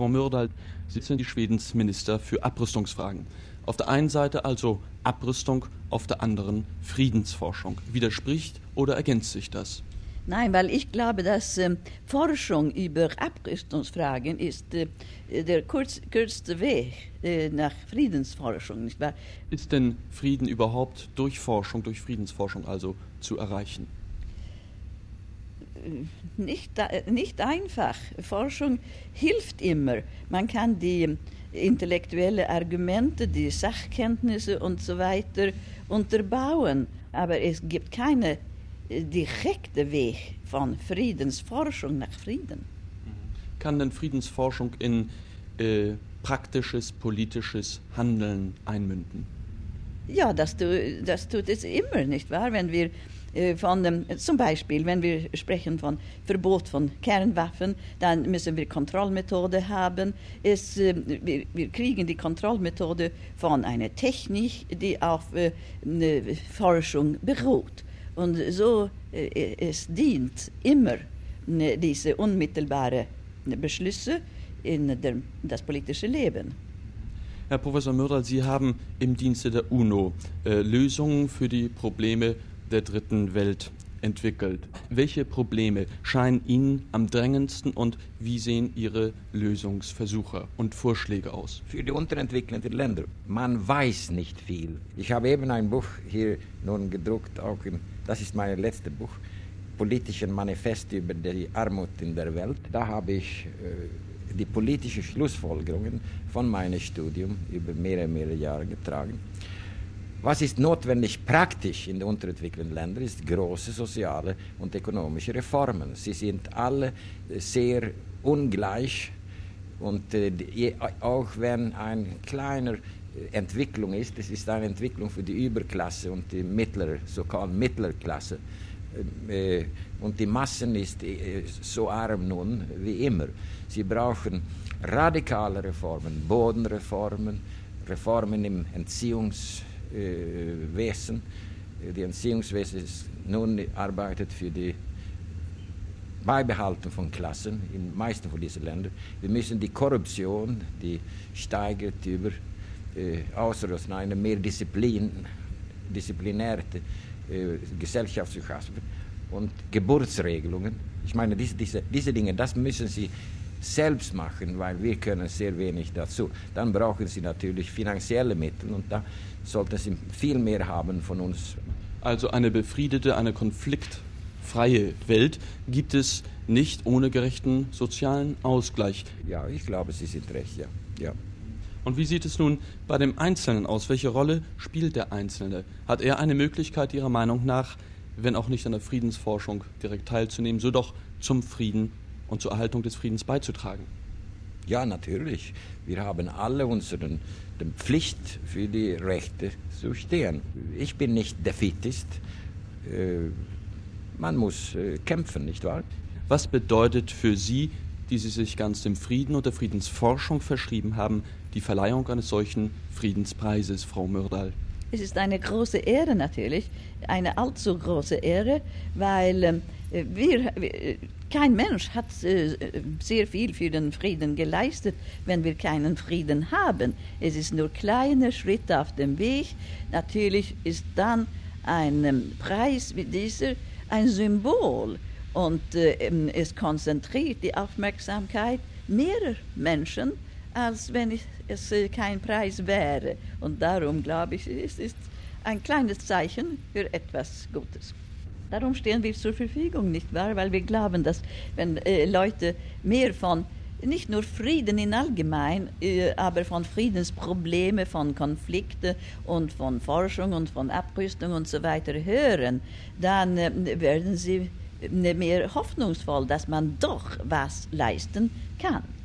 Frau Myrdal, Sie sind die Schwedens Minister für Abrüstungsfragen. Auf der einen Seite also Abrüstung, auf der anderen Friedensforschung. Widerspricht oder ergänzt sich das? Nein, weil ich glaube, dass äh, Forschung über Abrüstungsfragen ist äh, der kurz, kürzeste Weg äh, nach Friedensforschung, nicht wahr? Ist denn Frieden überhaupt durch Forschung, durch Friedensforschung also zu erreichen? Äh, nicht, nicht einfach. Forschung hilft immer. Man kann die intellektuellen Argumente, die Sachkenntnisse und so weiter unterbauen, aber es gibt keine direkte Weg von Friedensforschung nach Frieden. Kann denn Friedensforschung in äh, praktisches politisches Handeln einmünden? Ja, das, tu, das tut es immer, nicht wahr? Wenn wir äh, von dem, zum Beispiel, wenn wir sprechen von Verbot von Kernwaffen, dann müssen wir Kontrollmethode haben. Es, äh, wir, wir, kriegen die Kontrollmethode von einer Technik, die auf äh, Forschung beruht. Und so äh, es dient immer ne, diese unmittelbaren Beschlüsse in der, das politische Leben. Herr Professor Mörder, Sie haben im Dienste der UNO äh, Lösungen für die Probleme der dritten Welt entwickelt. Welche Probleme scheinen Ihnen am drängendsten und wie sehen Ihre Lösungsversuche und Vorschläge aus? Für die unterentwickelten Länder. Man weiß nicht viel. Ich habe eben ein Buch hier nun gedruckt, auch im, das ist mein letztes Buch, politischen Manifest über die Armut in der Welt. Da habe ich äh, die politischen Schlussfolgerungen von meinem Studium über mehrere, mehrere Jahre getragen. Was ist notwendig praktisch in den unterentwickelten Ländern, ist große soziale und ökonomische Reformen. Sie sind alle sehr ungleich und äh, auch wenn eine kleine Entwicklung ist, es ist eine Entwicklung für die Überklasse und die mittlere, so-called Mittlerklasse. Äh, und die Massen ist äh, so arm nun wie immer. Sie brauchen radikale Reformen, Bodenreformen, Reformen im Entziehungs äh, Wesen. Die Entziehungswesen nun arbeitet für die Beibehaltung von Klassen in den meisten von diesen Ländern. Wir müssen die Korruption, die steigert über äh, außer eine mehr Disziplin, disziplinäre äh, Gesellschaft zu schaffen und Geburtsregelungen. Ich meine, diese, diese, diese Dinge, das müssen Sie selbst machen, weil wir können sehr wenig dazu. Dann brauchen Sie natürlich finanzielle Mittel und da sollten Sie viel mehr haben von uns. Also eine befriedete, eine konfliktfreie Welt gibt es nicht ohne gerechten sozialen Ausgleich. Ja, ich glaube, Sie sind recht, ja. ja. Und wie sieht es nun bei dem Einzelnen aus? Welche Rolle spielt der Einzelne? Hat er eine Möglichkeit Ihrer Meinung nach, wenn auch nicht an der Friedensforschung direkt teilzunehmen, so doch zum Frieden und zur Erhaltung des Friedens beizutragen? Ja, natürlich. Wir haben alle unsere Pflicht für die Rechte zu stehen. Ich bin nicht Defeatist. Äh, man muss äh, kämpfen, nicht wahr? Was bedeutet für Sie, die Sie sich ganz dem Frieden und der Friedensforschung verschrieben haben, die Verleihung eines solchen Friedenspreises, Frau Myrdal? Es ist eine große Ehre natürlich, eine allzu große Ehre, weil ähm, wir, kein Mensch hat äh, sehr viel für den Frieden geleistet, wenn wir keinen Frieden haben. Es ist nur kleine Schritte auf dem Weg. Natürlich ist dann ein ähm, Preis wie dieser ein Symbol und äh, ähm, es konzentriert die Aufmerksamkeit mehrerer Menschen, als wenn es äh, kein Preis wäre. Und darum glaube ich, es ist ein kleines Zeichen für etwas Gutes. Darum stehen wir zur Verfügung, nicht wahr? Weil wir glauben, dass wenn äh, Leute mehr von nicht nur Frieden in allgemein, äh, aber von Friedensproblemen, von Konflikten und von Forschung und von Abrüstung und so weiter hören, dann äh, werden sie äh, mehr hoffnungsvoll, dass man doch was leisten kann.